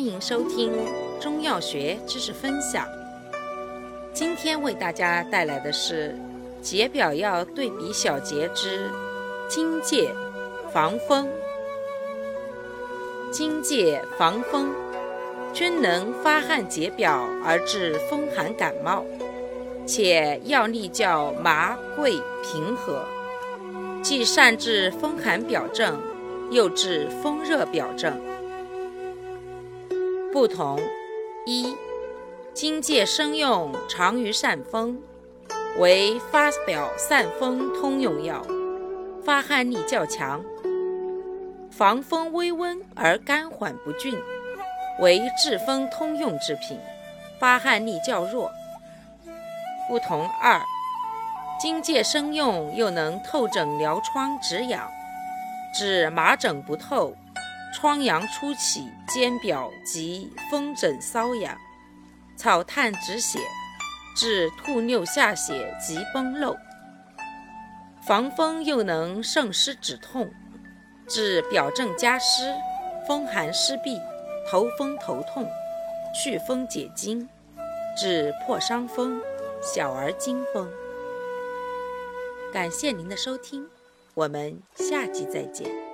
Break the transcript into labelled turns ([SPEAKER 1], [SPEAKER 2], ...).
[SPEAKER 1] 欢迎收听中药学知识分享。今天为大家带来的是解表药对比小节之荆芥防风。荆芥防风，均能发汗解表而治风寒感冒，且药力较麻桂平和，既善治风寒表症，又治风热表症。不同：一、荆芥生用长于散风，为发表散风通用药，发汗力较强，防风微温而肝缓不峻，为治风通用之品，发汗力较弱。不同二、荆芥生用又能透疹疗疮止痒，治麻疹不透。疮疡初起，兼表及风疹瘙痒，草炭止血，治吐衄下血及崩漏。防风又能渗湿止痛，治表症加湿、风寒湿痹、头风头痛，祛风解痉，治破伤风、小儿惊风。感谢您的收听，我们下期再见。